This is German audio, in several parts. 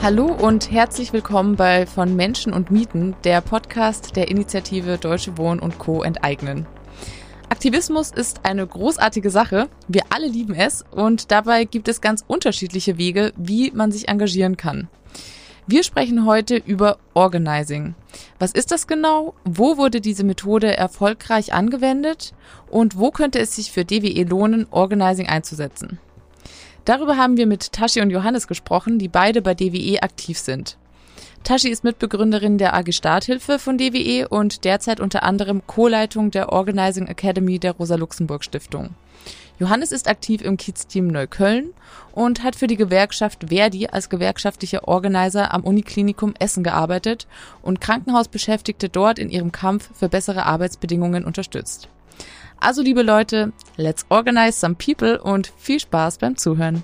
Hallo und herzlich willkommen bei Von Menschen und Mieten, der Podcast der Initiative Deutsche Wohnen und Co. enteignen. Aktivismus ist eine großartige Sache, wir alle lieben es und dabei gibt es ganz unterschiedliche Wege, wie man sich engagieren kann. Wir sprechen heute über Organizing. Was ist das genau? Wo wurde diese Methode erfolgreich angewendet? Und wo könnte es sich für DWE lohnen, Organizing einzusetzen? Darüber haben wir mit Tashi und Johannes gesprochen, die beide bei DWE aktiv sind. Tashi ist Mitbegründerin der AG Starthilfe von DWE und derzeit unter anderem Co-Leitung der Organizing Academy der Rosa-Luxemburg-Stiftung. Johannes ist aktiv im Kiez-Team Neukölln und hat für die Gewerkschaft Verdi als gewerkschaftlicher Organizer am Uniklinikum Essen gearbeitet und Krankenhausbeschäftigte dort in ihrem Kampf für bessere Arbeitsbedingungen unterstützt. Also liebe Leute, let's organize some people und viel Spaß beim Zuhören.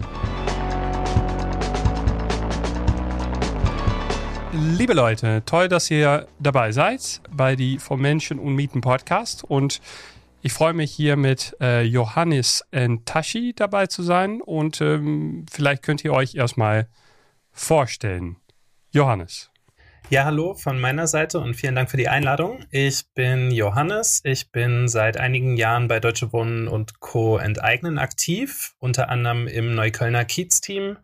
Liebe Leute, toll, dass ihr dabei seid bei die Vom Menschen und Mieten Podcast und ich freue mich hier mit äh, Johannes Tashi dabei zu sein und ähm, vielleicht könnt ihr euch erstmal vorstellen. Johannes. Ja, hallo von meiner Seite und vielen Dank für die Einladung. Ich bin Johannes. Ich bin seit einigen Jahren bei Deutsche Wohnen und Co. enteignen aktiv, unter anderem im Neuköllner Kiez-Team.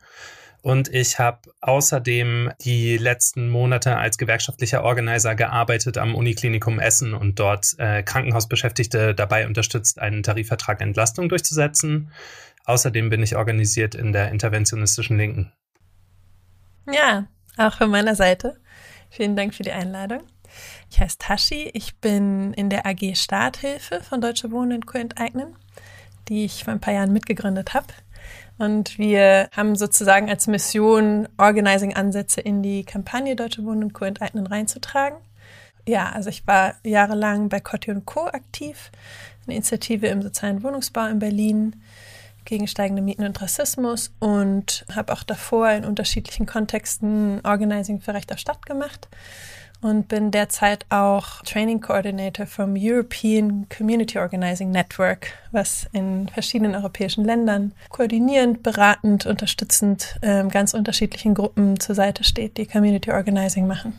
Und ich habe außerdem die letzten Monate als gewerkschaftlicher Organizer gearbeitet am Uniklinikum Essen und dort äh, Krankenhausbeschäftigte dabei unterstützt, einen Tarifvertrag Entlastung durchzusetzen. Außerdem bin ich organisiert in der interventionistischen Linken. Ja, auch von meiner Seite. Vielen Dank für die Einladung. Ich heiße Tashi. Ich bin in der AG Starthilfe von Deutsche Wohnen und Co. enteignen, die ich vor ein paar Jahren mitgegründet habe. Und wir haben sozusagen als Mission, Organizing-Ansätze in die Kampagne Deutsche Wohnen und Co. enteignen reinzutragen. Ja, also ich war jahrelang bei Cotti und Co. aktiv, eine Initiative im sozialen Wohnungsbau in Berlin gegen steigende Mieten und Rassismus und habe auch davor in unterschiedlichen Kontexten Organizing für Recht auf Stadt gemacht und bin derzeit auch Training Coordinator vom European Community Organizing Network, was in verschiedenen europäischen Ländern koordinierend, beratend, unterstützend äh, ganz unterschiedlichen Gruppen zur Seite steht, die Community Organizing machen.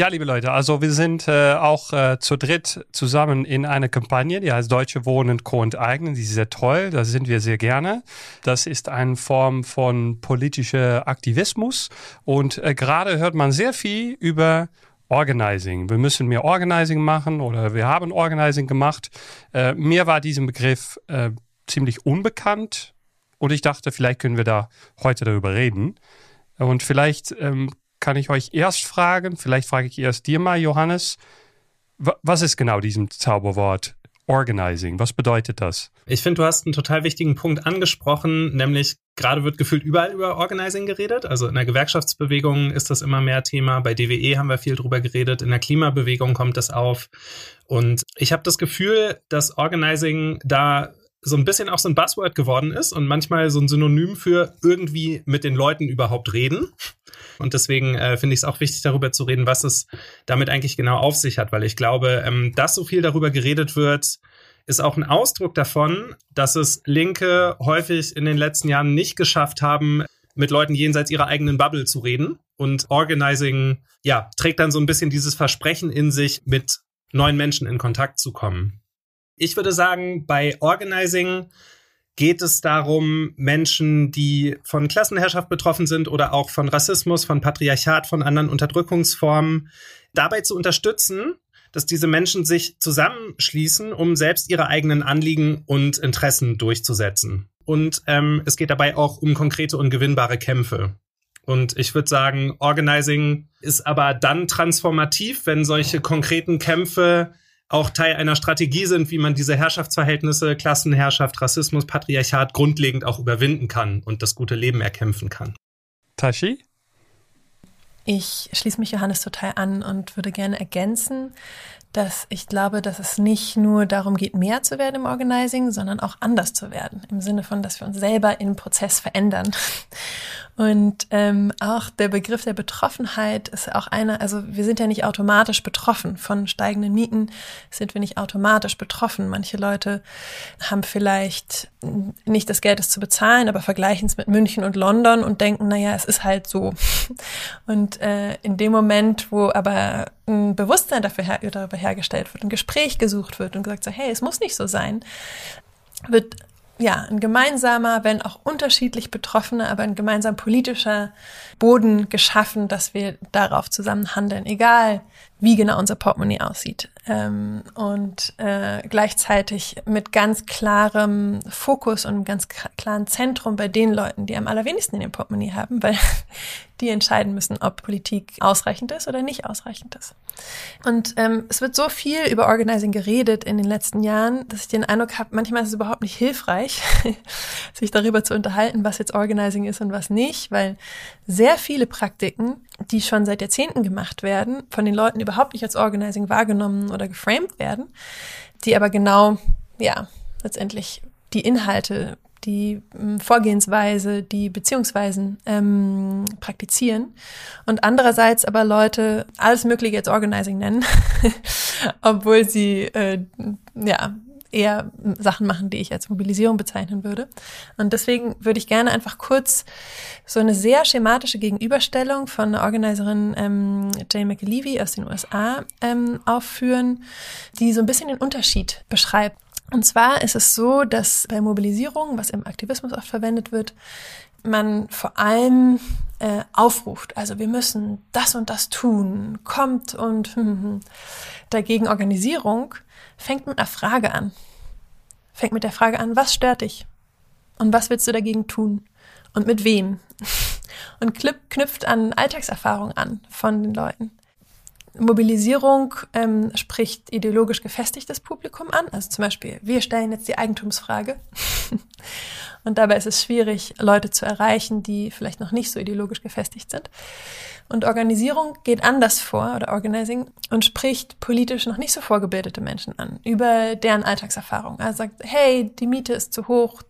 Ja, liebe Leute, also wir sind äh, auch äh, zu dritt zusammen in einer Kampagne, die heißt Deutsche Wohnen Co. enteignen. Die ist sehr toll, da sind wir sehr gerne. Das ist eine Form von politischer Aktivismus und äh, gerade hört man sehr viel über Organizing. Wir müssen mehr Organizing machen oder wir haben Organizing gemacht. Äh, mir war dieser Begriff äh, ziemlich unbekannt und ich dachte, vielleicht können wir da heute darüber reden. Und vielleicht ähm, kann ich euch erst fragen, vielleicht frage ich erst dir mal, Johannes, was ist genau diesem Zauberwort Organizing? Was bedeutet das? Ich finde, du hast einen total wichtigen Punkt angesprochen, nämlich gerade wird gefühlt überall über Organizing geredet. Also in der Gewerkschaftsbewegung ist das immer mehr Thema. Bei DWE haben wir viel drüber geredet. In der Klimabewegung kommt das auf. Und ich habe das Gefühl, dass Organizing da so ein bisschen auch so ein Buzzword geworden ist und manchmal so ein Synonym für irgendwie mit den Leuten überhaupt reden. Und deswegen äh, finde ich es auch wichtig, darüber zu reden, was es damit eigentlich genau auf sich hat, weil ich glaube, ähm, dass so viel darüber geredet wird, ist auch ein Ausdruck davon, dass es Linke häufig in den letzten Jahren nicht geschafft haben, mit Leuten jenseits ihrer eigenen Bubble zu reden. Und Organizing, ja, trägt dann so ein bisschen dieses Versprechen in sich, mit neuen Menschen in Kontakt zu kommen. Ich würde sagen, bei Organizing geht es darum, Menschen, die von Klassenherrschaft betroffen sind oder auch von Rassismus, von Patriarchat, von anderen Unterdrückungsformen, dabei zu unterstützen, dass diese Menschen sich zusammenschließen, um selbst ihre eigenen Anliegen und Interessen durchzusetzen. Und ähm, es geht dabei auch um konkrete und gewinnbare Kämpfe. Und ich würde sagen, Organizing ist aber dann transformativ, wenn solche konkreten Kämpfe auch Teil einer Strategie sind, wie man diese Herrschaftsverhältnisse, Klassenherrschaft, Rassismus, Patriarchat grundlegend auch überwinden kann und das gute Leben erkämpfen kann. Tashi? Ich schließe mich Johannes total an und würde gerne ergänzen, dass ich glaube, dass es nicht nur darum geht, mehr zu werden im Organizing, sondern auch anders zu werden. Im Sinne von, dass wir uns selber im Prozess verändern. Und ähm, auch der Begriff der Betroffenheit ist auch einer, also wir sind ja nicht automatisch betroffen von steigenden Mieten, sind wir nicht automatisch betroffen. Manche Leute haben vielleicht nicht das Geld, es zu bezahlen, aber vergleichen es mit München und London und denken, naja, es ist halt so. Und äh, in dem Moment, wo aber ein Bewusstsein dafür her darüber hergestellt wird, ein Gespräch gesucht wird und gesagt so, hey, es muss nicht so sein, wird ja, ein gemeinsamer, wenn auch unterschiedlich Betroffene, aber ein gemeinsam politischer Boden geschaffen, dass wir darauf zusammen handeln, egal wie genau unser Portemonnaie aussieht. Ähm, und äh, gleichzeitig mit ganz klarem Fokus und einem ganz klaren Zentrum bei den Leuten, die am allerwenigsten in dem Portemonnaie haben, weil die entscheiden müssen, ob Politik ausreichend ist oder nicht ausreichend ist. Und ähm, es wird so viel über Organizing geredet in den letzten Jahren, dass ich den Eindruck habe, manchmal ist es überhaupt nicht hilfreich, sich darüber zu unterhalten, was jetzt Organizing ist und was nicht, weil sehr viele Praktiken, die schon seit Jahrzehnten gemacht werden, von den Leuten überhaupt nicht als Organizing wahrgenommen oder geframed werden, die aber genau, ja, letztendlich die Inhalte die ähm, Vorgehensweise, die Beziehungsweisen ähm, praktizieren und andererseits aber Leute alles Mögliche jetzt Organizing nennen, obwohl sie äh, ja eher Sachen machen, die ich als Mobilisierung bezeichnen würde. Und deswegen würde ich gerne einfach kurz so eine sehr schematische Gegenüberstellung von der Organiserin ähm, Jane McAlevey aus den USA ähm, aufführen, die so ein bisschen den Unterschied beschreibt und zwar ist es so, dass bei Mobilisierung, was im Aktivismus oft verwendet wird, man vor allem äh, aufruft. Also wir müssen das und das tun, kommt und hm, hm, dagegen Organisierung fängt mit einer Frage an. Fängt mit der Frage an, was stört dich? Und was willst du dagegen tun? Und mit wem? Und knüpft an Alltagserfahrung an von den Leuten. Mobilisierung ähm, spricht ideologisch gefestigtes Publikum an. Also zum Beispiel, wir stellen jetzt die Eigentumsfrage. und dabei ist es schwierig, Leute zu erreichen, die vielleicht noch nicht so ideologisch gefestigt sind. Und Organisierung geht anders vor, oder Organizing, und spricht politisch noch nicht so vorgebildete Menschen an, über deren Alltagserfahrung. Er sagt, hey, die Miete ist zu hoch,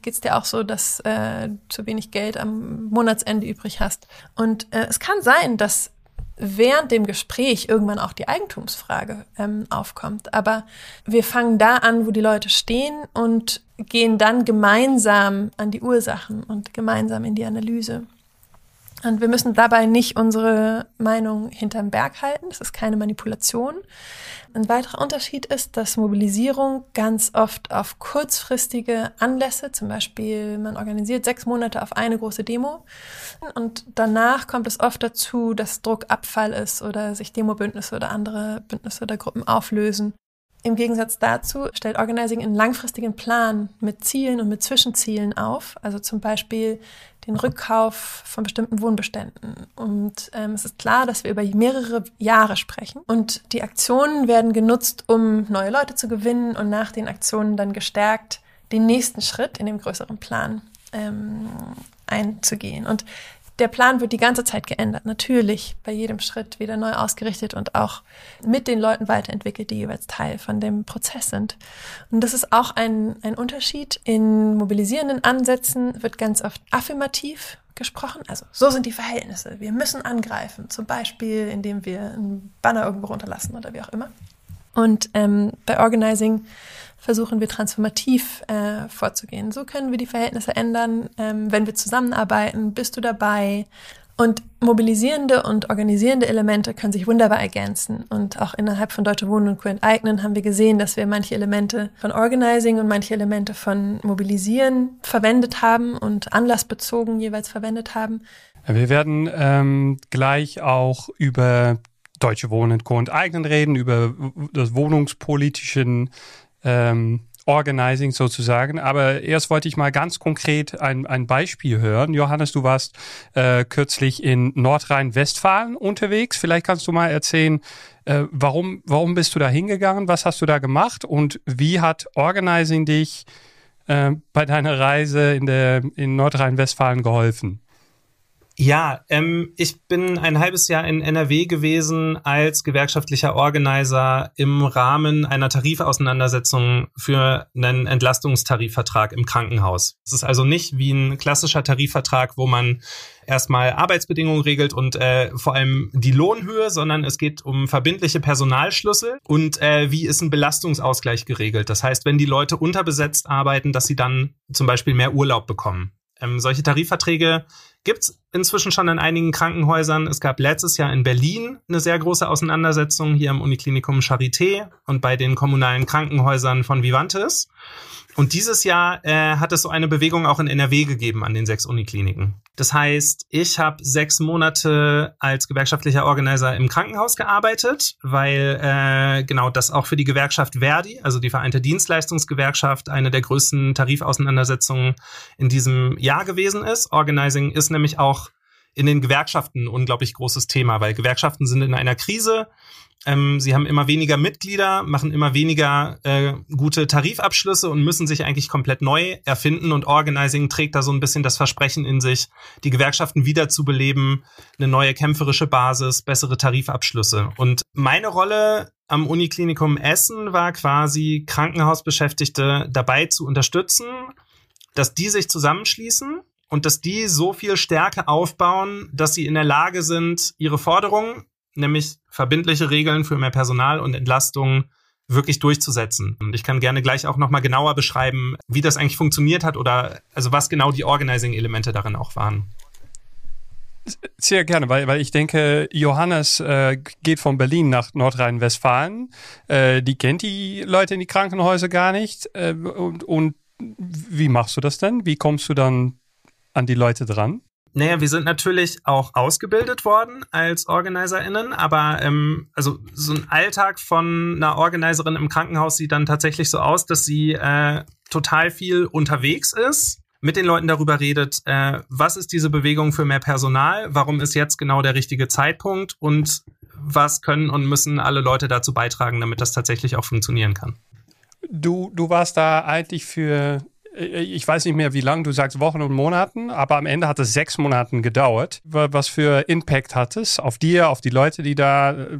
geht's dir auch so, dass äh, zu wenig Geld am Monatsende übrig hast? Und äh, es kann sein, dass während dem Gespräch irgendwann auch die Eigentumsfrage ähm, aufkommt. Aber wir fangen da an, wo die Leute stehen und gehen dann gemeinsam an die Ursachen und gemeinsam in die Analyse. Und wir müssen dabei nicht unsere Meinung hinterm Berg halten. Das ist keine Manipulation. Ein weiterer Unterschied ist, dass Mobilisierung ganz oft auf kurzfristige Anlässe, zum Beispiel man organisiert sechs Monate auf eine große Demo und danach kommt es oft dazu, dass Druckabfall ist oder sich Demobündnisse oder andere Bündnisse oder Gruppen auflösen. Im Gegensatz dazu stellt Organizing einen langfristigen Plan mit Zielen und mit Zwischenzielen auf, also zum Beispiel den Rückkauf von bestimmten Wohnbeständen. Und ähm, es ist klar, dass wir über mehrere Jahre sprechen. Und die Aktionen werden genutzt, um neue Leute zu gewinnen und nach den Aktionen dann gestärkt den nächsten Schritt in dem größeren Plan ähm, einzugehen. Und der Plan wird die ganze Zeit geändert, natürlich bei jedem Schritt wieder neu ausgerichtet und auch mit den Leuten weiterentwickelt, die jeweils Teil von dem Prozess sind. Und das ist auch ein, ein Unterschied. In mobilisierenden Ansätzen wird ganz oft affirmativ gesprochen. Also so sind die Verhältnisse. Wir müssen angreifen, zum Beispiel indem wir einen Banner irgendwo runterlassen oder wie auch immer. Und ähm, bei Organizing versuchen wir transformativ äh, vorzugehen. So können wir die Verhältnisse ändern. Ähm, wenn wir zusammenarbeiten, bist du dabei. Und mobilisierende und organisierende Elemente können sich wunderbar ergänzen. Und auch innerhalb von Deutsche Wohnen und Co. enteignen haben wir gesehen, dass wir manche Elemente von Organizing und manche Elemente von Mobilisieren verwendet haben und anlassbezogen jeweils verwendet haben. Wir werden ähm, gleich auch über Deutsche Wohnen und Co. enteignen reden, über das wohnungspolitischen ähm, Organizing sozusagen. Aber erst wollte ich mal ganz konkret ein, ein Beispiel hören. Johannes, du warst äh, kürzlich in Nordrhein-Westfalen unterwegs. Vielleicht kannst du mal erzählen, äh, warum, warum bist du da hingegangen? Was hast du da gemacht? Und wie hat Organizing dich äh, bei deiner Reise in, in Nordrhein-Westfalen geholfen? Ja, ähm, ich bin ein halbes Jahr in NRW gewesen als gewerkschaftlicher Organizer im Rahmen einer Tarifauseinandersetzung für einen Entlastungstarifvertrag im Krankenhaus. Es ist also nicht wie ein klassischer Tarifvertrag, wo man erstmal Arbeitsbedingungen regelt und äh, vor allem die Lohnhöhe, sondern es geht um verbindliche Personalschlüssel und äh, wie ist ein Belastungsausgleich geregelt. Das heißt, wenn die Leute unterbesetzt arbeiten, dass sie dann zum Beispiel mehr Urlaub bekommen. Ähm, solche Tarifverträge gibt's inzwischen schon in einigen Krankenhäusern. Es gab letztes Jahr in Berlin eine sehr große Auseinandersetzung hier im Uniklinikum Charité und bei den kommunalen Krankenhäusern von Vivantes. Und dieses Jahr äh, hat es so eine Bewegung auch in NRW gegeben an den sechs Unikliniken. Das heißt, ich habe sechs Monate als gewerkschaftlicher Organizer im Krankenhaus gearbeitet, weil äh, genau das auch für die Gewerkschaft Verdi, also die Vereinte Dienstleistungsgewerkschaft, eine der größten Tarifauseinandersetzungen in diesem Jahr gewesen ist. Organizing ist nämlich auch in den Gewerkschaften ein unglaublich großes Thema, weil Gewerkschaften sind in einer Krise. Ähm, sie haben immer weniger Mitglieder, machen immer weniger äh, gute Tarifabschlüsse und müssen sich eigentlich komplett neu erfinden. Und Organizing trägt da so ein bisschen das Versprechen in sich, die Gewerkschaften wiederzubeleben, eine neue kämpferische Basis, bessere Tarifabschlüsse. Und meine Rolle am Uniklinikum Essen war quasi Krankenhausbeschäftigte dabei zu unterstützen, dass die sich zusammenschließen und dass die so viel Stärke aufbauen, dass sie in der Lage sind, ihre Forderungen nämlich verbindliche Regeln für mehr Personal und Entlastung wirklich durchzusetzen. Und ich kann gerne gleich auch nochmal genauer beschreiben, wie das eigentlich funktioniert hat oder also was genau die Organizing-Elemente darin auch waren. Sehr gerne, weil, weil ich denke, Johannes äh, geht von Berlin nach Nordrhein-Westfalen. Äh, die kennt die Leute in die Krankenhäuser gar nicht. Äh, und, und wie machst du das denn? Wie kommst du dann an die Leute dran? Naja, wir sind natürlich auch ausgebildet worden als OrganizerInnen, aber ähm, also so ein Alltag von einer Organizerin im Krankenhaus sieht dann tatsächlich so aus, dass sie äh, total viel unterwegs ist, mit den Leuten darüber redet, äh, was ist diese Bewegung für mehr Personal, warum ist jetzt genau der richtige Zeitpunkt und was können und müssen alle Leute dazu beitragen, damit das tatsächlich auch funktionieren kann. Du, du warst da eigentlich für ich weiß nicht mehr wie lang, du sagst Wochen und Monaten, aber am Ende hat es sechs Monate gedauert. Was für Impact hat es auf dir, auf die Leute, die da, äh,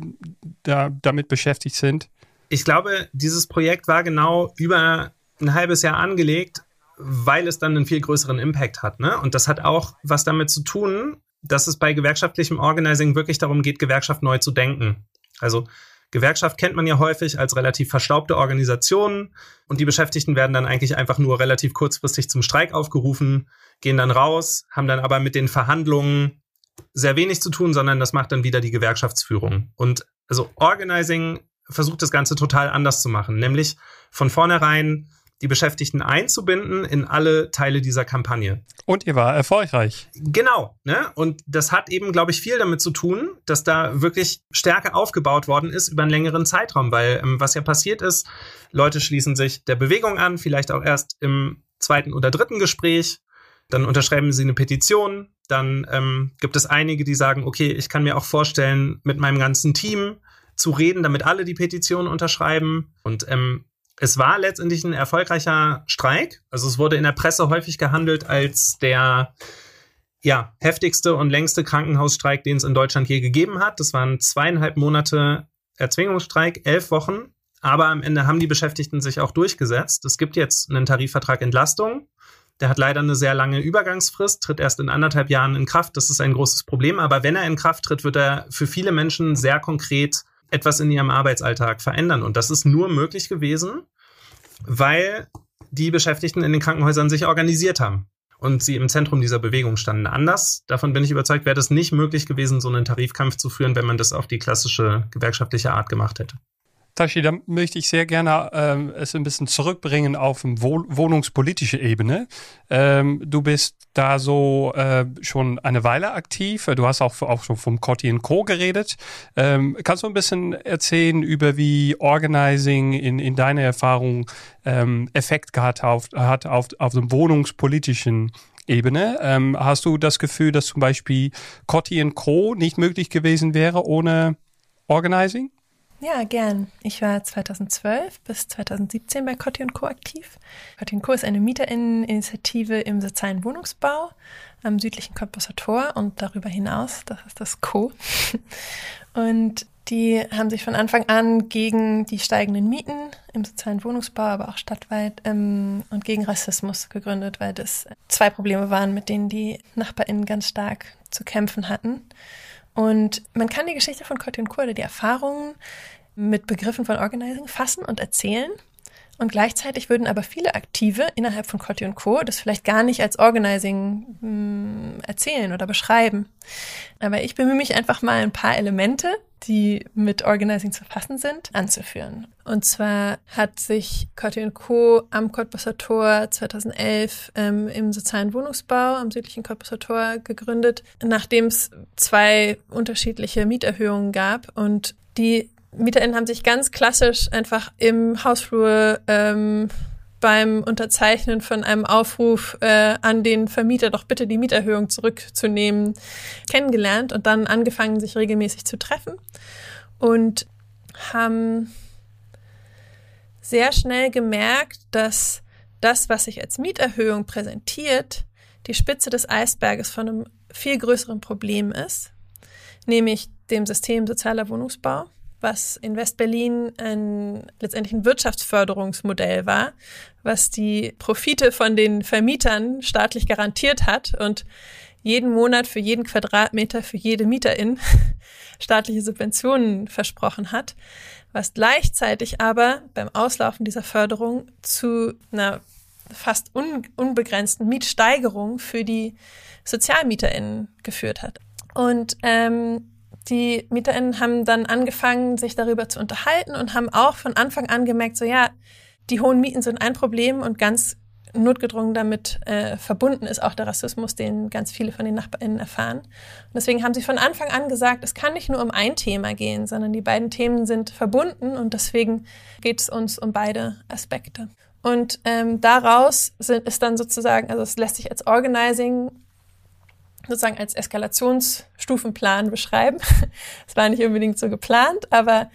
da damit beschäftigt sind? Ich glaube, dieses Projekt war genau über ein halbes Jahr angelegt, weil es dann einen viel größeren Impact hat. Ne? Und das hat auch was damit zu tun, dass es bei gewerkschaftlichem Organizing wirklich darum geht, Gewerkschaft neu zu denken. Also Gewerkschaft kennt man ja häufig als relativ verstaubte Organisation und die Beschäftigten werden dann eigentlich einfach nur relativ kurzfristig zum Streik aufgerufen, gehen dann raus, haben dann aber mit den Verhandlungen sehr wenig zu tun, sondern das macht dann wieder die Gewerkschaftsführung. Und also Organizing versucht das Ganze total anders zu machen, nämlich von vornherein die Beschäftigten einzubinden in alle Teile dieser Kampagne. Und ihr war erfolgreich. Genau, ne? Und das hat eben, glaube ich, viel damit zu tun, dass da wirklich Stärke aufgebaut worden ist über einen längeren Zeitraum, weil ähm, was ja passiert ist, Leute schließen sich der Bewegung an, vielleicht auch erst im zweiten oder dritten Gespräch, dann unterschreiben sie eine Petition, dann ähm, gibt es einige, die sagen, okay, ich kann mir auch vorstellen, mit meinem ganzen Team zu reden, damit alle die Petition unterschreiben. Und ähm, es war letztendlich ein erfolgreicher Streik. Also es wurde in der Presse häufig gehandelt als der ja, heftigste und längste Krankenhausstreik, den es in Deutschland je gegeben hat. Das waren zweieinhalb Monate Erzwingungsstreik, elf Wochen. Aber am Ende haben die Beschäftigten sich auch durchgesetzt. Es gibt jetzt einen Tarifvertrag Entlastung. Der hat leider eine sehr lange Übergangsfrist, tritt erst in anderthalb Jahren in Kraft. Das ist ein großes Problem. Aber wenn er in Kraft tritt, wird er für viele Menschen sehr konkret etwas in ihrem Arbeitsalltag verändern. Und das ist nur möglich gewesen, weil die Beschäftigten in den Krankenhäusern sich organisiert haben und sie im Zentrum dieser Bewegung standen. Anders, davon bin ich überzeugt, wäre es nicht möglich gewesen, so einen Tarifkampf zu führen, wenn man das auf die klassische gewerkschaftliche Art gemacht hätte. Tashi, da möchte ich sehr gerne ähm, es ein bisschen zurückbringen auf eine wohnungspolitische Ebene. Ähm, du bist da so äh, schon eine Weile aktiv. Du hast auch, auch schon vom Cotti Co. geredet. Ähm, kannst du ein bisschen erzählen über wie Organizing in, in deiner Erfahrung ähm, Effekt gehabt auf, hat auf, auf dem wohnungspolitischen Ebene. Ähm, hast du das Gefühl, dass zum Beispiel Cotti Co. nicht möglich gewesen wäre ohne Organizing? Ja, gern. Ich war 2012 bis 2017 bei Cotti Co. aktiv. Cotti Co. ist eine Mieterinneninitiative im sozialen Wohnungsbau am südlichen Cottbusser Tor und darüber hinaus, das ist das Co. Und die haben sich von Anfang an gegen die steigenden Mieten im sozialen Wohnungsbau, aber auch stadtweit ähm, und gegen Rassismus gegründet, weil das zwei Probleme waren, mit denen die NachbarInnen ganz stark zu kämpfen hatten. Und man kann die Geschichte von Cotte Kur, die Erfahrungen mit Begriffen von Organizing fassen und erzählen. Und gleichzeitig würden aber viele Aktive innerhalb von Cotti Co. das vielleicht gar nicht als Organizing mh, hm, erzählen oder beschreiben. Aber ich bemühe mich einfach mal ein paar Elemente, die mit Organizing zu fassen sind, anzuführen. Und zwar hat sich Cotti Co. am Cottbusser Tor 2011 ähm, im sozialen Wohnungsbau am südlichen Cottbusser Tor gegründet, nachdem es zwei unterschiedliche Mieterhöhungen gab und die MieterInnen haben sich ganz klassisch einfach im Hausflur ähm, beim Unterzeichnen von einem Aufruf äh, an den Vermieter, doch bitte die Mieterhöhung zurückzunehmen, kennengelernt und dann angefangen, sich regelmäßig zu treffen. Und haben sehr schnell gemerkt, dass das, was sich als Mieterhöhung präsentiert, die Spitze des Eisberges von einem viel größeren Problem ist, nämlich dem System sozialer Wohnungsbau was in Westberlin ein, letztendlich ein Wirtschaftsförderungsmodell war, was die Profite von den Vermietern staatlich garantiert hat und jeden Monat für jeden Quadratmeter für jede Mieterin staatliche Subventionen versprochen hat, was gleichzeitig aber beim Auslaufen dieser Förderung zu einer fast un unbegrenzten Mietsteigerung für die SozialmieterInnen geführt hat. Und ähm, die MieterInnen haben dann angefangen, sich darüber zu unterhalten und haben auch von Anfang an gemerkt, so ja, die hohen Mieten sind ein Problem und ganz notgedrungen damit äh, verbunden ist auch der Rassismus, den ganz viele von den NachbarInnen erfahren. Und deswegen haben sie von Anfang an gesagt, es kann nicht nur um ein Thema gehen, sondern die beiden Themen sind verbunden und deswegen geht es uns um beide Aspekte. Und ähm, daraus sind, ist dann sozusagen, also es lässt sich als Organizing sozusagen als Eskalationsstufenplan beschreiben. Es war nicht unbedingt so geplant, aber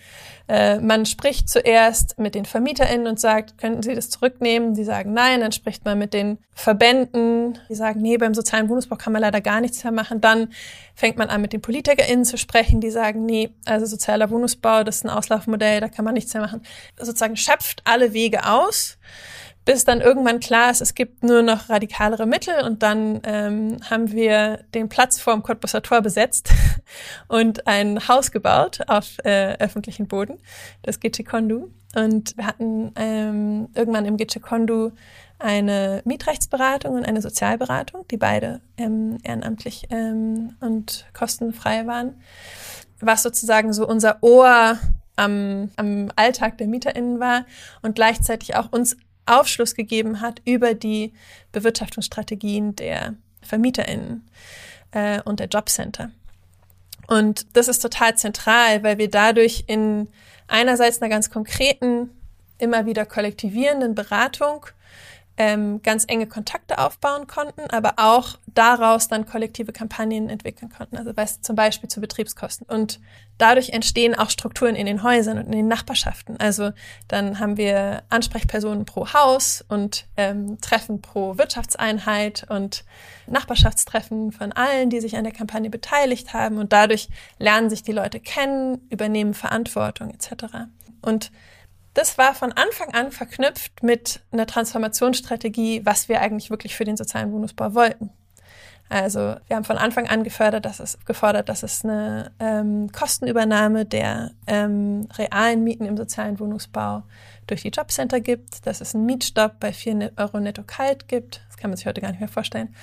äh, man spricht zuerst mit den VermieterInnen und sagt, könnten Sie das zurücknehmen? Die sagen nein. Dann spricht man mit den Verbänden, die sagen, nee, beim sozialen Wohnungsbau kann man leider gar nichts mehr machen. Dann fängt man an, mit den PolitikerInnen zu sprechen, die sagen, nee, also sozialer Wohnungsbau, das ist ein Auslaufmodell, da kann man nichts mehr machen. Sozusagen schöpft alle Wege aus bis dann irgendwann klar ist, es gibt nur noch radikalere Mittel und dann ähm, haben wir den Platz vorm Cottbusser Tor besetzt und ein Haus gebaut auf äh, öffentlichen Boden, das Gitchekondu. Und wir hatten ähm, irgendwann im Gitchekondu eine Mietrechtsberatung und eine Sozialberatung, die beide ähm, ehrenamtlich ähm, und kostenfrei waren, was sozusagen so unser Ohr am, am Alltag der MieterInnen war und gleichzeitig auch uns Aufschluss gegeben hat über die Bewirtschaftungsstrategien der VermieterInnen äh, und der Jobcenter. Und das ist total zentral, weil wir dadurch in einerseits einer ganz konkreten, immer wieder kollektivierenden Beratung ähm, ganz enge Kontakte aufbauen konnten, aber auch daraus dann kollektive Kampagnen entwickeln konnten. Also weißt, zum Beispiel zu Betriebskosten. Und dadurch entstehen auch Strukturen in den Häusern und in den Nachbarschaften. Also dann haben wir Ansprechpersonen pro Haus und ähm, Treffen pro Wirtschaftseinheit und Nachbarschaftstreffen von allen, die sich an der Kampagne beteiligt haben. Und dadurch lernen sich die Leute kennen, übernehmen Verantwortung etc. Und das war von Anfang an verknüpft mit einer Transformationsstrategie, was wir eigentlich wirklich für den sozialen Wohnungsbau wollten. Also wir haben von Anfang an gefördert, dass es, gefordert, dass es eine ähm, Kostenübernahme der ähm, realen Mieten im sozialen Wohnungsbau durch die Jobcenter gibt, dass es einen Mietstopp bei 4 Euro netto kalt gibt. Das kann man sich heute gar nicht mehr vorstellen.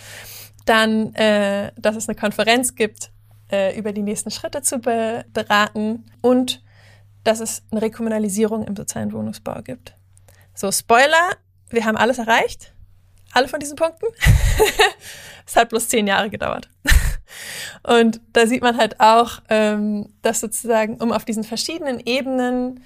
Dann, äh, dass es eine Konferenz gibt, äh, über die nächsten Schritte zu be beraten und dass es eine Rekommunalisierung im sozialen Wohnungsbau gibt. So, Spoiler, wir haben alles erreicht. Alle von diesen Punkten. es hat bloß zehn Jahre gedauert. Und da sieht man halt auch, ähm, dass sozusagen, um auf diesen verschiedenen Ebenen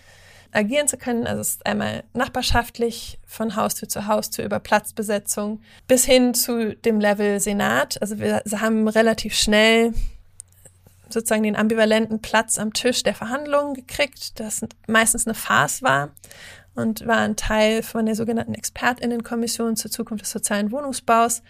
agieren zu können, also es ist einmal nachbarschaftlich von Haustür zu Haustür über Platzbesetzung bis hin zu dem Level Senat. Also wir haben relativ schnell sozusagen den ambivalenten Platz am Tisch der Verhandlungen gekriegt, das meistens eine Farce war und war ein Teil von der sogenannten Expertinnenkommission zur Zukunft des sozialen Wohnungsbaus,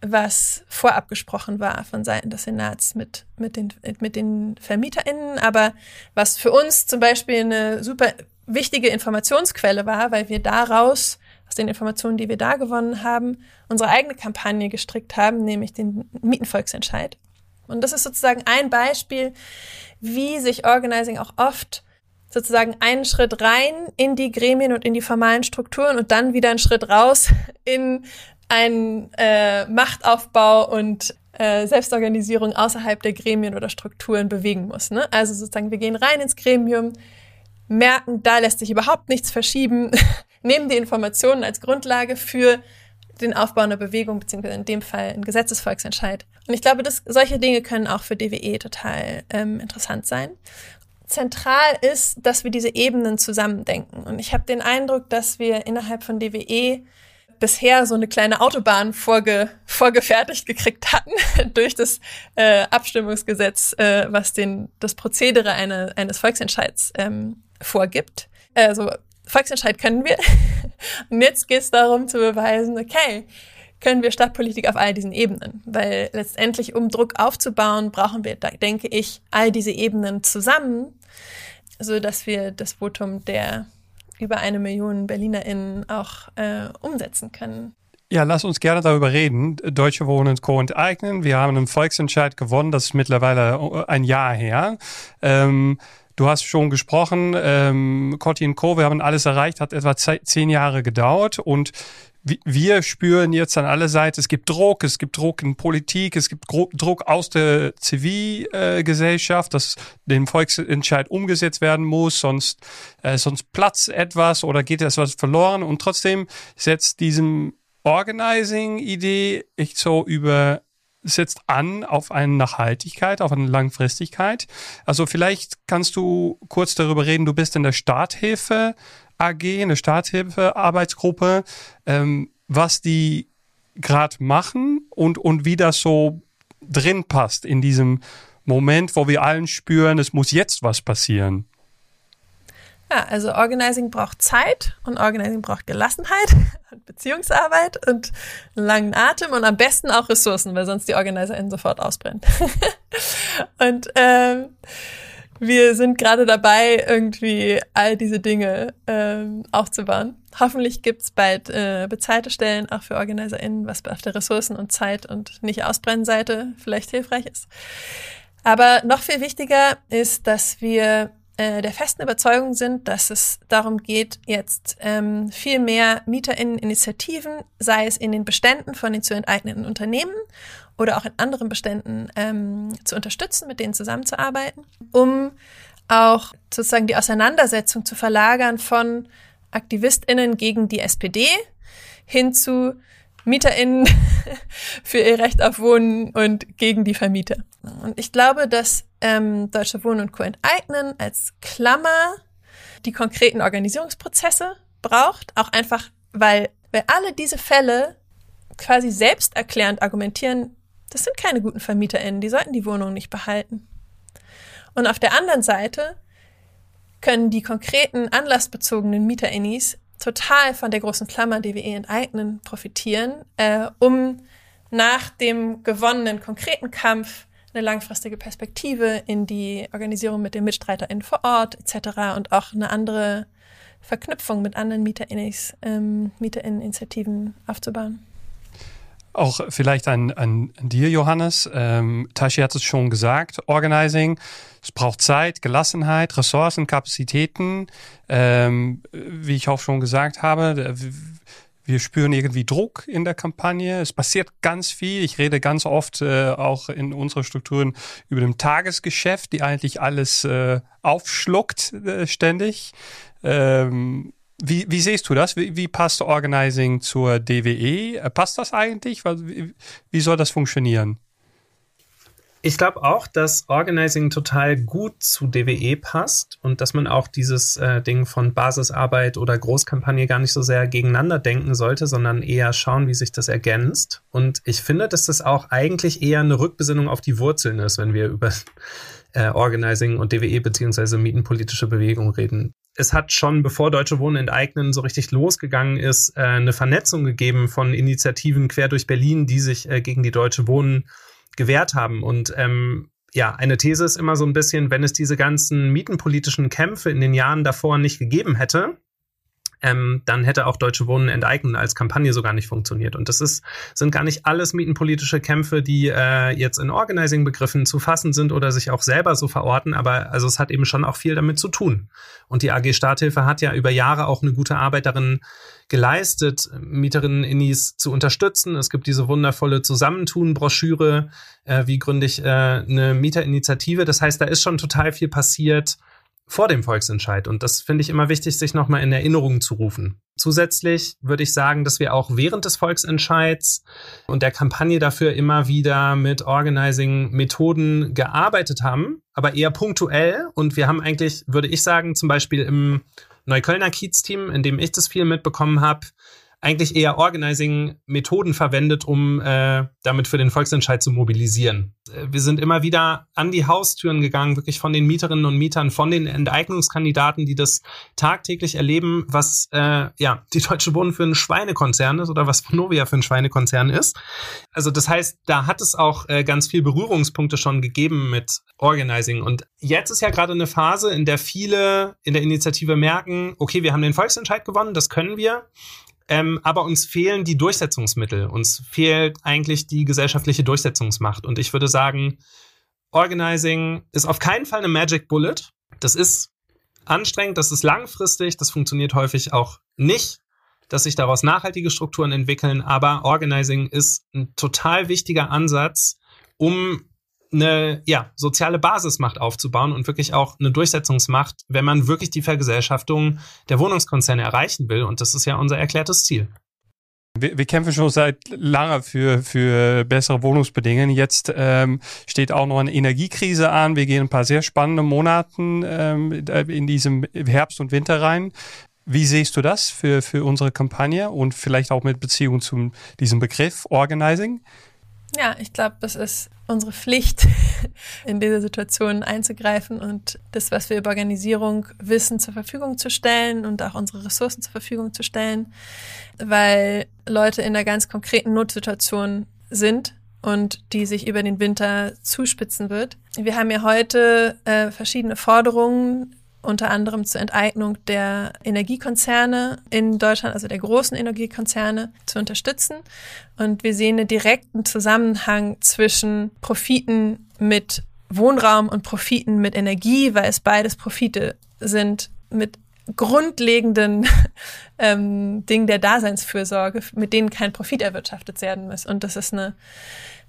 was vorab gesprochen war von Seiten des Senats mit, mit, den, mit den VermieterInnen, aber was für uns zum Beispiel eine super wichtige Informationsquelle war, weil wir daraus, aus den Informationen, die wir da gewonnen haben, unsere eigene Kampagne gestrickt haben, nämlich den Mietenvolksentscheid. Und das ist sozusagen ein Beispiel, wie sich Organizing auch oft sozusagen einen Schritt rein in die Gremien und in die formalen Strukturen und dann wieder einen Schritt raus in einen äh, Machtaufbau und äh, Selbstorganisierung außerhalb der Gremien oder Strukturen bewegen muss. Ne? Also sozusagen, wir gehen rein ins Gremium, merken, da lässt sich überhaupt nichts verschieben, nehmen die Informationen als Grundlage für den Aufbau einer Bewegung, beziehungsweise in dem Fall ein Gesetzesvolksentscheid. Und ich glaube, dass solche Dinge können auch für DWE total ähm, interessant sein. Zentral ist, dass wir diese Ebenen zusammendenken. Und ich habe den Eindruck, dass wir innerhalb von DWE bisher so eine kleine Autobahn vorge vorgefertigt gekriegt hatten durch das äh, Abstimmungsgesetz, äh, was den das Prozedere eine, eines Volksentscheids ähm, vorgibt. Also Volksentscheid können wir. Und jetzt geht es darum zu beweisen, okay, können wir Stadtpolitik auf all diesen Ebenen. Weil letztendlich, um Druck aufzubauen, brauchen wir, denke ich, all diese Ebenen zusammen, so dass wir das Votum der über eine Million BerlinerInnen auch äh, umsetzen können. Ja, lass uns gerne darüber reden. Deutsche Wohnen Co. enteignen. Wir haben einen Volksentscheid gewonnen. Das ist mittlerweile ein Jahr her. Ähm, Du hast schon gesprochen, ähm, Cotti Co., wir haben alles erreicht, hat etwa zehn Jahre gedauert und wir spüren jetzt an alle Seiten, es gibt Druck, es gibt Druck in Politik, es gibt Druck aus der Zivilgesellschaft, dass dem Volksentscheid umgesetzt werden muss, sonst, äh, sonst platzt etwas oder geht etwas verloren und trotzdem setzt diesem Organizing-Idee echt so über setzt an auf eine Nachhaltigkeit, auf eine Langfristigkeit. Also vielleicht kannst du kurz darüber reden, du bist in der Starthilfe AG, in der Starthilfe Arbeitsgruppe, ähm, was die gerade machen und, und wie das so drin passt in diesem Moment, wo wir allen spüren, es muss jetzt was passieren. Ja, also Organizing braucht Zeit und Organizing braucht Gelassenheit und Beziehungsarbeit und langen Atem und am besten auch Ressourcen, weil sonst die OrganizerInnen sofort ausbrennen. und ähm, wir sind gerade dabei, irgendwie all diese Dinge ähm, aufzubauen. Hoffentlich gibt's bald äh, bezahlte Stellen auch für OrganizerInnen, was auf der Ressourcen- und Zeit- und nicht Ausbrennseite vielleicht hilfreich ist. Aber noch viel wichtiger ist, dass wir äh, der festen Überzeugung sind, dass es darum geht, jetzt ähm, viel mehr MieterInnen-Initiativen, sei es in den Beständen von den zu enteigneten Unternehmen oder auch in anderen Beständen ähm, zu unterstützen, mit denen zusammenzuarbeiten, um auch sozusagen die Auseinandersetzung zu verlagern von AktivistInnen gegen die SPD hin zu MieterInnen für ihr Recht auf Wohnen und gegen die Vermieter. Und ich glaube, dass ähm, Deutsche Wohnen und Co. enteignen als Klammer die konkreten Organisierungsprozesse braucht, auch einfach, weil, weil alle diese Fälle quasi selbsterklärend argumentieren, das sind keine guten VermieterInnen, die sollten die Wohnung nicht behalten. Und auf der anderen Seite können die konkreten anlassbezogenen MieterInnis total von der großen Klammer DWE enteignen profitieren, äh, um nach dem gewonnenen konkreten Kampf eine langfristige Perspektive in die Organisierung mit den MitstreiterInnen vor Ort etc. und auch eine andere Verknüpfung mit anderen MieterInnen, ähm, MieterInnen-Initiativen aufzubauen. Auch vielleicht an, an dir, Johannes. Ähm, Tashi hat es schon gesagt, Organizing. Es braucht Zeit, Gelassenheit, Ressourcen, Kapazitäten. Ähm, wie ich auch schon gesagt habe, wir spüren irgendwie Druck in der Kampagne. Es passiert ganz viel. Ich rede ganz oft äh, auch in unseren Strukturen über dem Tagesgeschäft, die eigentlich alles äh, aufschluckt äh, ständig. Ähm, wie, wie siehst du das? Wie, wie passt Organizing zur DWE? Äh, passt das eigentlich? Wie, wie soll das funktionieren? Ich glaube auch, dass Organizing total gut zu DWE passt und dass man auch dieses äh, Ding von Basisarbeit oder Großkampagne gar nicht so sehr gegeneinander denken sollte, sondern eher schauen, wie sich das ergänzt. Und ich finde, dass das auch eigentlich eher eine Rückbesinnung auf die Wurzeln ist, wenn wir über äh, Organizing und DWE beziehungsweise Mietenpolitische Bewegung reden. Es hat schon, bevor Deutsche Wohnen enteignen so richtig losgegangen ist, äh, eine Vernetzung gegeben von Initiativen quer durch Berlin, die sich äh, gegen die Deutsche Wohnen gewehrt haben. Und ähm, ja, eine These ist immer so ein bisschen, wenn es diese ganzen mietenpolitischen Kämpfe in den Jahren davor nicht gegeben hätte, ähm, dann hätte auch Deutsche Wohnen enteignen als Kampagne so gar nicht funktioniert. Und das ist, sind gar nicht alles mietenpolitische Kämpfe, die äh, jetzt in Organizing-Begriffen zu fassen sind oder sich auch selber so verorten, aber also es hat eben schon auch viel damit zu tun. Und die AG Starthilfe hat ja über Jahre auch eine gute Arbeit darin geleistet, Mieterinnen Innis zu unterstützen. Es gibt diese wundervolle Zusammentun-Broschüre, äh, wie gründe ich äh, eine Mieterinitiative. Das heißt, da ist schon total viel passiert vor dem Volksentscheid. Und das finde ich immer wichtig, sich nochmal in Erinnerung zu rufen. Zusätzlich würde ich sagen, dass wir auch während des Volksentscheids und der Kampagne dafür immer wieder mit Organizing-Methoden gearbeitet haben, aber eher punktuell. Und wir haben eigentlich, würde ich sagen, zum Beispiel im Neuköllner Kiez-Team, in dem ich das viel mitbekommen habe, eigentlich eher Organizing-Methoden verwendet, um äh, damit für den Volksentscheid zu mobilisieren. Äh, wir sind immer wieder an die Haustüren gegangen, wirklich von den Mieterinnen und Mietern, von den Enteignungskandidaten, die das tagtäglich erleben, was äh, ja die Deutsche Wohnen für ein Schweinekonzern ist oder was Vonovia für ein Schweinekonzern ist. Also das heißt, da hat es auch äh, ganz viel Berührungspunkte schon gegeben mit Organizing. Und jetzt ist ja gerade eine Phase, in der viele in der Initiative merken, okay, wir haben den Volksentscheid gewonnen, das können wir. Ähm, aber uns fehlen die Durchsetzungsmittel. Uns fehlt eigentlich die gesellschaftliche Durchsetzungsmacht. Und ich würde sagen, Organizing ist auf keinen Fall eine Magic Bullet. Das ist anstrengend, das ist langfristig, das funktioniert häufig auch nicht, dass sich daraus nachhaltige Strukturen entwickeln. Aber Organizing ist ein total wichtiger Ansatz, um eine ja, soziale Basismacht aufzubauen und wirklich auch eine Durchsetzungsmacht, wenn man wirklich die Vergesellschaftung der Wohnungskonzerne erreichen will. Und das ist ja unser erklärtes Ziel. Wir, wir kämpfen schon seit lange für, für bessere Wohnungsbedingungen. Jetzt ähm, steht auch noch eine Energiekrise an. Wir gehen ein paar sehr spannende Monate ähm, in diesem Herbst und Winter rein. Wie siehst du das für, für unsere Kampagne und vielleicht auch mit Beziehung zu diesem Begriff Organizing? Ja, ich glaube, es ist unsere Pflicht, in diese Situation einzugreifen und das, was wir über Organisierung wissen, zur Verfügung zu stellen und auch unsere Ressourcen zur Verfügung zu stellen, weil Leute in einer ganz konkreten Notsituation sind und die sich über den Winter zuspitzen wird. Wir haben ja heute äh, verschiedene Forderungen unter anderem zur Enteignung der Energiekonzerne in Deutschland, also der großen Energiekonzerne, zu unterstützen. Und wir sehen einen direkten Zusammenhang zwischen Profiten mit Wohnraum und Profiten mit Energie, weil es beides Profite sind mit grundlegenden ähm, Dingen der Daseinsfürsorge, mit denen kein Profit erwirtschaftet werden muss. Und das ist eine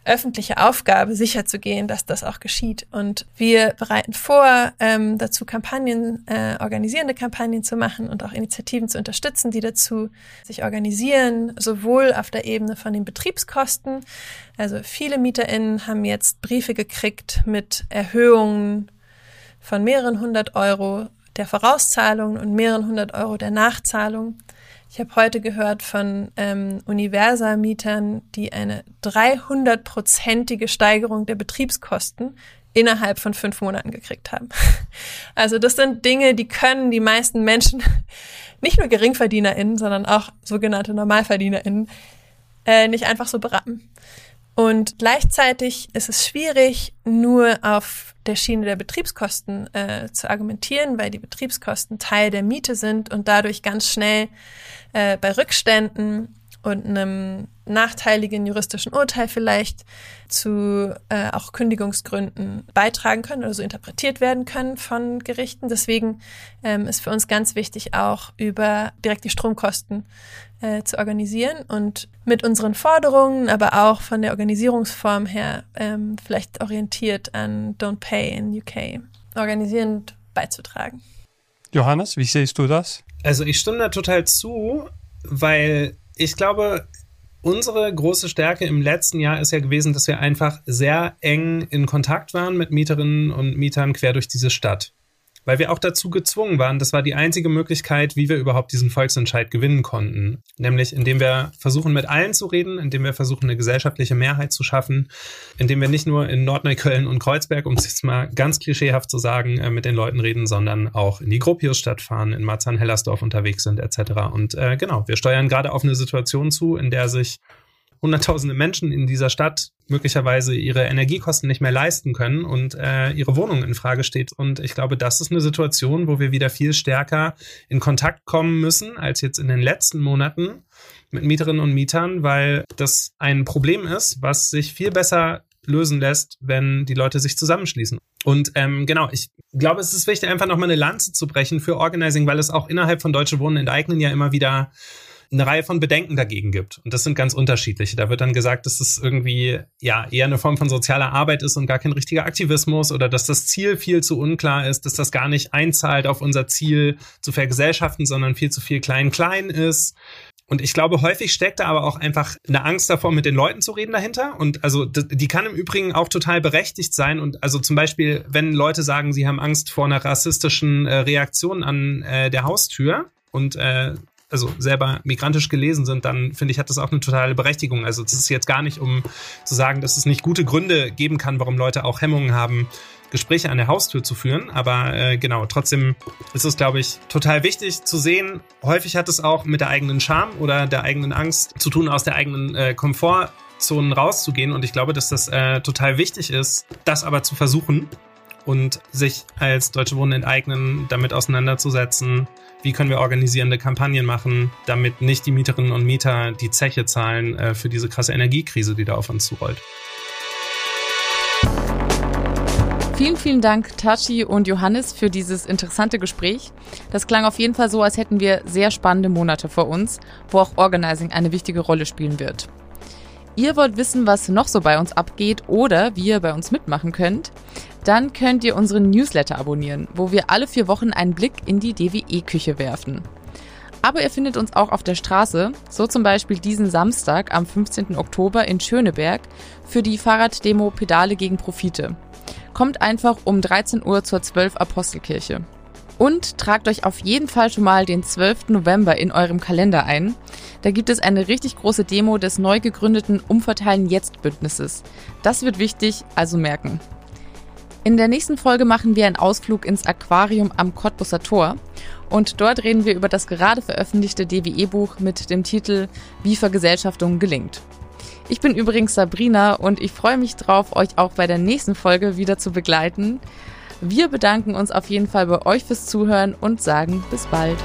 öffentliche Aufgabe, sicherzugehen, dass das auch geschieht. Und wir bereiten vor, ähm, dazu Kampagnen, äh, organisierende Kampagnen zu machen und auch Initiativen zu unterstützen, die dazu sich organisieren, sowohl auf der Ebene von den Betriebskosten. Also viele MieterInnen haben jetzt Briefe gekriegt mit Erhöhungen von mehreren hundert Euro der Vorauszahlung und mehreren hundert Euro der Nachzahlung. Ich habe heute gehört von ähm, Universa-Mietern, die eine 300-prozentige Steigerung der Betriebskosten innerhalb von fünf Monaten gekriegt haben. Also das sind Dinge, die können die meisten Menschen, nicht nur GeringverdienerInnen, sondern auch sogenannte NormalverdienerInnen, äh, nicht einfach so berappen. Und gleichzeitig ist es schwierig, nur auf der Schiene der Betriebskosten äh, zu argumentieren, weil die Betriebskosten Teil der Miete sind und dadurch ganz schnell äh, bei Rückständen und einem nachteiligen juristischen Urteil vielleicht zu äh, auch Kündigungsgründen beitragen können oder so interpretiert werden können von Gerichten. Deswegen ähm, ist für uns ganz wichtig, auch über direkt die Stromkosten äh, zu organisieren und mit unseren Forderungen, aber auch von der Organisierungsform her ähm, vielleicht orientiert an Don't Pay in UK organisierend beizutragen. Johannes, wie siehst du das? Also ich stimme da total zu, weil ich glaube, unsere große Stärke im letzten Jahr ist ja gewesen, dass wir einfach sehr eng in Kontakt waren mit Mieterinnen und Mietern quer durch diese Stadt. Weil wir auch dazu gezwungen waren. Das war die einzige Möglichkeit, wie wir überhaupt diesen Volksentscheid gewinnen konnten. Nämlich indem wir versuchen, mit allen zu reden, indem wir versuchen, eine gesellschaftliche Mehrheit zu schaffen, indem wir nicht nur in Nordneukölln und Kreuzberg, um es jetzt mal ganz klischeehaft zu sagen, äh, mit den Leuten reden, sondern auch in die Gropiusstadt fahren, in Marzahn-Hellersdorf unterwegs sind, etc. Und äh, genau, wir steuern gerade auf eine Situation zu, in der sich hunderttausende Menschen in dieser Stadt möglicherweise ihre Energiekosten nicht mehr leisten können und äh, ihre Wohnung in Frage steht. Und ich glaube, das ist eine Situation, wo wir wieder viel stärker in Kontakt kommen müssen als jetzt in den letzten Monaten mit Mieterinnen und Mietern, weil das ein Problem ist, was sich viel besser lösen lässt, wenn die Leute sich zusammenschließen. Und ähm, genau, ich glaube, es ist wichtig, einfach nochmal eine Lanze zu brechen für Organizing, weil es auch innerhalb von Deutsche Wohnen enteignen ja immer wieder eine Reihe von Bedenken dagegen gibt. Und das sind ganz unterschiedliche. Da wird dann gesagt, dass es irgendwie ja eher eine Form von sozialer Arbeit ist und gar kein richtiger Aktivismus oder dass das Ziel viel zu unklar ist, dass das gar nicht einzahlt auf unser Ziel zu vergesellschaften, sondern viel zu viel klein-klein ist. Und ich glaube, häufig steckt da aber auch einfach eine Angst davor, mit den Leuten zu reden dahinter. Und also die kann im Übrigen auch total berechtigt sein. Und also zum Beispiel, wenn Leute sagen, sie haben Angst vor einer rassistischen äh, Reaktion an äh, der Haustür und äh, also selber migrantisch gelesen sind, dann finde ich, hat das auch eine totale Berechtigung. Also es ist jetzt gar nicht, um zu sagen, dass es nicht gute Gründe geben kann, warum Leute auch Hemmungen haben, Gespräche an der Haustür zu führen. Aber äh, genau, trotzdem ist es, glaube ich, total wichtig zu sehen. Häufig hat es auch mit der eigenen Scham oder der eigenen Angst zu tun, aus der eigenen äh, Komfortzonen rauszugehen. Und ich glaube, dass das äh, total wichtig ist, das aber zu versuchen und sich als Deutsche Wohnen enteignen, damit auseinanderzusetzen, wie können wir organisierende Kampagnen machen, damit nicht die Mieterinnen und Mieter die Zeche zahlen äh, für diese krasse Energiekrise, die da auf uns zurollt. Vielen, vielen Dank, Tachi und Johannes, für dieses interessante Gespräch. Das klang auf jeden Fall so, als hätten wir sehr spannende Monate vor uns, wo auch Organizing eine wichtige Rolle spielen wird. Ihr wollt wissen, was noch so bei uns abgeht oder wie ihr bei uns mitmachen könnt? Dann könnt ihr unseren Newsletter abonnieren, wo wir alle vier Wochen einen Blick in die DWE-Küche werfen. Aber ihr findet uns auch auf der Straße, so zum Beispiel diesen Samstag am 15. Oktober in Schöneberg für die Fahrraddemo Pedale gegen Profite. Kommt einfach um 13 Uhr zur 12 Apostelkirche. Und tragt euch auf jeden Fall schon mal den 12. November in eurem Kalender ein. Da gibt es eine richtig große Demo des neu gegründeten Umverteilen Jetzt Bündnisses. Das wird wichtig, also merken. In der nächsten Folge machen wir einen Ausflug ins Aquarium am Cottbusser Tor und dort reden wir über das gerade veröffentlichte DWE-Buch mit dem Titel Wie Vergesellschaftung gelingt. Ich bin übrigens Sabrina und ich freue mich drauf, euch auch bei der nächsten Folge wieder zu begleiten. Wir bedanken uns auf jeden Fall bei euch fürs Zuhören und sagen bis bald.